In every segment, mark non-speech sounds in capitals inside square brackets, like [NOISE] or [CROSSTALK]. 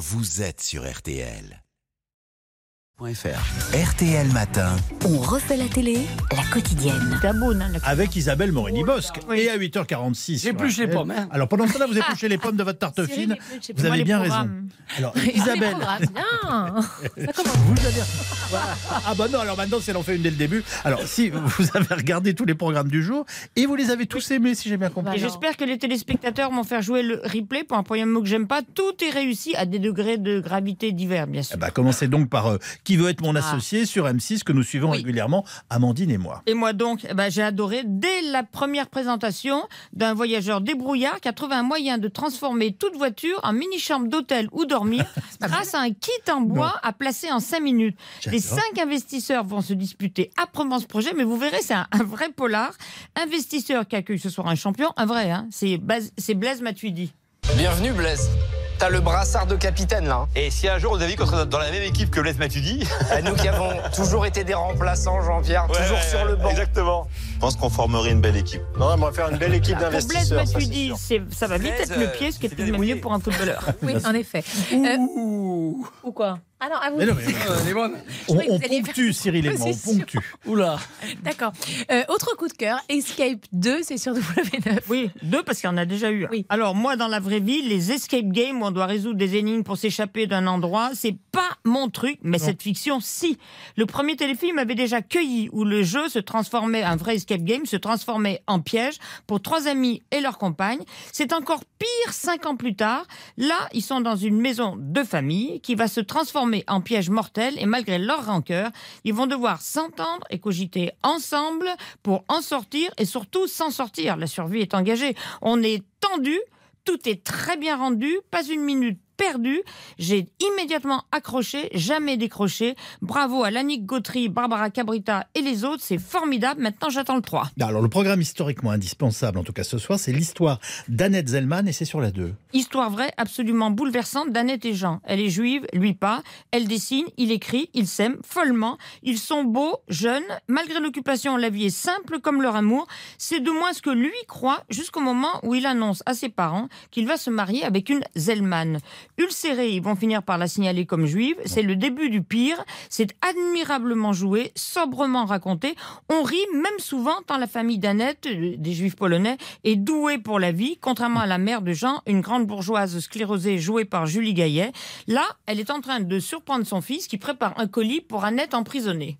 vous êtes sur RTL. RTL Matin. On refait la télé, la quotidienne. avec Isabelle Morini-Bosque. Et à 8h46. J'épluche les pommes, hein. Alors pendant ce temps-là, vous épluchez les pommes de votre tarte fine. [LAUGHS] Vous avez bien raison. Alors Isabelle, vous avez. Ah bah non, alors maintenant, c'est l'en fait une dès le début. Alors si vous avez regardé tous les programmes du jour et vous les avez tous aimés, si j'ai bien compris. Et j'espère que les téléspectateurs vont faire jouer le replay pour un premier mot que j'aime pas. Tout est réussi à des degrés de gravité divers, bien sûr. Bah, commencez donc par euh, Qui veut être mon associé sur M6 que nous suivons Ah. Oui. régulièrement, Amandine et moi. Et moi donc, eh ben, j'ai adoré dès la première présentation d'un voyageur débrouillard qui a trouvé un moyen de transformer toute voiture en mini-chambre d'hôtel ou dormir [LAUGHS] grâce à un kit en bois à placer en 5 minutes. Les J'adore. cinq investisseurs vont se disputer âprement ce projet, mais vous verrez, c'est un, un vrai polar. Investisseur qui accueille ce soir un champion, un vrai, hein, c'est Blaise Matuidi. Bienvenue Blaise. T'as le brassard de capitaine là. hein. Et si un jour vous avez vu qu'on serait dans la même équipe que Blaise Matuidi Euh, [LAUGHS] Nous qui avons [LAUGHS] toujours été des remplaçants, Jean-Pierre, toujours Ouais, sur le banc. Exactement. Je pense qu'on formerait une belle équipe. Non, on va faire une belle équipe Pour Blaise d'investisseurs. ça, c'est Matuidi, ça va vite Blaise, être le euh, pied, ce qui est même mieux pour un footballeur. Oui, en effet. Euh, Ouh, Ou quoi? Alors, à vous. Mais non, mais- bonne. [LAUGHS] on, ponctue, Cyril et moi, on ponctue. Oula. D'accord. Euh, autre coup de cœur, Escape 2, c'est sur W9. Oui, deux parce qu'il y en a déjà eu. Oui. Alors moi, dans la vraie vie, les escape games où on doit résoudre des énigmes pour s'échapper d'un endroit, c'est pas mon truc, mais cette fiction, si. Le premier téléfilm avait déjà cueilli où le jeu se transformait, un vrai escape game, se transformait en piège pour trois amis et leur compagne. C'est encore pire cinq ans plus tard. Là, ils sont dans une maison de famille qui va se transformer en piège mortel et malgré leur rancœur, ils vont devoir s'entendre et cogiter ensemble pour en sortir et surtout s'en sortir. La survie est engagée. On est tendu, tout est très bien rendu, pas une minute perdue. J'ai immédiatement accroché, jamais décroché. Bravo à Lannick Gautry, Barbara Cabrita et les autres, c'est formidable. Maintenant, j'attends le 3. Alors, le programme historiquement indispensable, en tout cas ce soir, c'est l'histoire d'Annette Zellman et c'est sur la 2. Histoire vraie, absolument bouleversante d'Annette et Jean. Elle est juive, lui pas. Elle dessine, il écrit, ils s'aiment follement. Ils sont beaux, jeunes. Malgré l'occupation, la vie est simple comme leur amour. C'est de moins ce que lui croit jusqu'au moment où il annonce à ses parents qu'il va se marier avec une Zellman. Ulcérés, ils vont finir par la signaler comme juive. C'est le début du pire. C'est admirablement joué, sobrement raconté. On rit même souvent tant la famille d'Annette, euh, des juifs polonais, est douée pour la vie, contrairement à la mère de Jean, une grande bourgeoise sclérosée jouée par Julie Gaillet. Là, elle est en train de surprendre son fils qui prépare un colis pour Annette emprisonnée.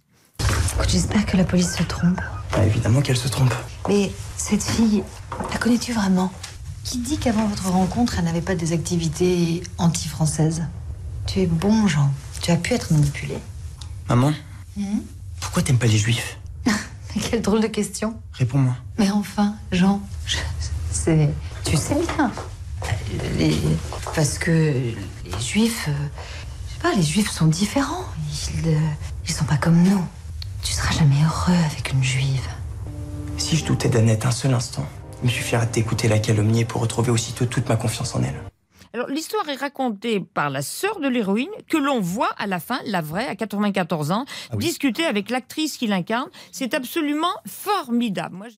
J'espère que la police se trompe. Ah, évidemment qu'elle se trompe. Mais cette fille, la connais-tu vraiment? Qui dit qu'avant votre rencontre, elle n'avait pas des activités anti-françaises Tu es bon, Jean. Tu as pu être manipulé. Maman, Mhm. pourquoi t'aimes pas les juifs [LAUGHS] quelle drôle de question. Réponds-moi. Mais enfin, Jean, je- c'est. Tu sais bien. Les... Parce que les juifs. euh, Je sais pas, les juifs sont différents. Ils, euh, ils sont pas comme nous. Tu seras jamais heureux avec une juive. Si je doutais d'Annette un seul instant, il de t'écouter la calomnier pour retrouver aussitôt toute ma confiance en elle. Alors, l'histoire est racontée par la sœur de l'héroïne, que l'on voit à la fin, la vraie, à 94 ans, Ah oui. discuter avec l'actrice qui l'incarne. C'est absolument formidable. Moi, je-